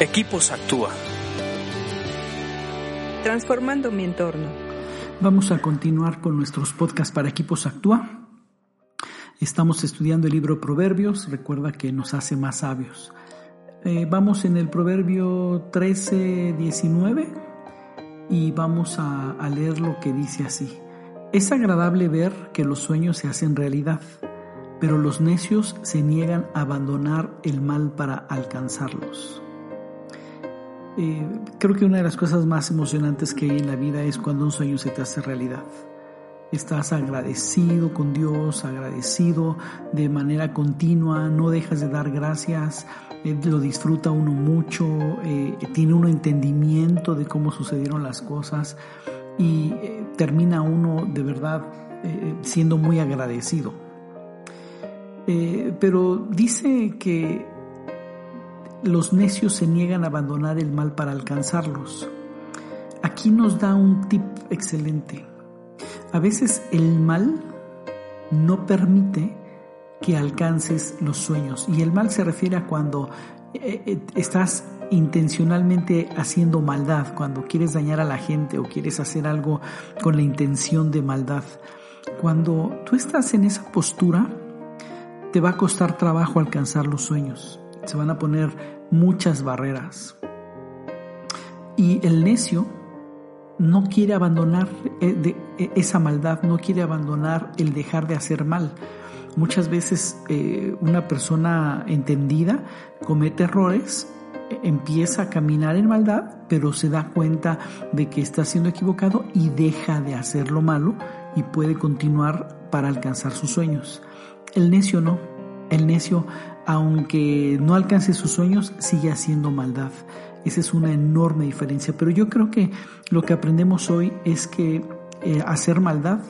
Equipos Actúa. Transformando mi entorno. Vamos a continuar con nuestros podcasts para Equipos Actúa. Estamos estudiando el libro Proverbios. Recuerda que nos hace más sabios. Eh, vamos en el Proverbio 13, 19 y vamos a, a leer lo que dice así. Es agradable ver que los sueños se hacen realidad, pero los necios se niegan a abandonar el mal para alcanzarlos. Eh, creo que una de las cosas más emocionantes que hay en la vida es cuando un sueño se te hace realidad. Estás agradecido con Dios, agradecido de manera continua, no dejas de dar gracias, eh, lo disfruta uno mucho, eh, tiene uno entendimiento de cómo sucedieron las cosas y termina uno de verdad siendo muy agradecido. pero dice que los necios se niegan a abandonar el mal para alcanzarlos. Aquí nos da un tip excelente. A veces el mal no permite que alcances los sueños. Y el mal se refiere a cuando eh, eh, estás intencionalmente haciendo maldad, cuando quieres dañar a la gente o quieres hacer algo con la intención de maldad. Cuando tú estás en esa postura, te va a costar trabajo alcanzar los sueños. Se van a poner muchas barreras. Y el necio no quiere abandonar eh, eh, esa maldad, no quiere abandonar el dejar de hacer mal. Muchas veces eh, una persona entendida comete errores, empieza a caminar en maldad, pero se da cuenta de que está siendo equivocado y deja de hacer lo malo y puede continuar para alcanzar sus sueños. El necio no, el necio aunque no alcance sus sueños, sigue haciendo maldad. Esa es una enorme diferencia. Pero yo creo que lo que aprendemos hoy es que eh, hacer maldad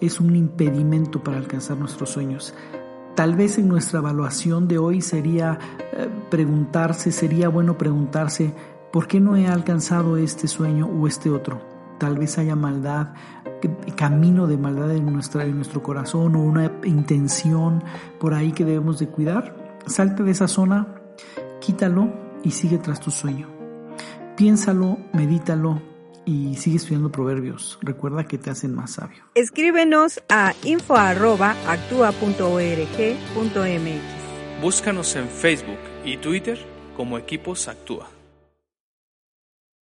es un impedimento para alcanzar nuestros sueños. Tal vez en nuestra evaluación de hoy sería eh, preguntarse, sería bueno preguntarse, ¿por qué no he alcanzado este sueño o este otro? Tal vez haya maldad, camino de maldad en, nuestra, en nuestro corazón o una intención por ahí que debemos de cuidar. Salte de esa zona, quítalo y sigue tras tu sueño. Piénsalo, medítalo y sigue estudiando proverbios. Recuerda que te hacen más sabio. Escríbenos a info.actua.org.mx. Búscanos en Facebook y Twitter como Equipos Actúa.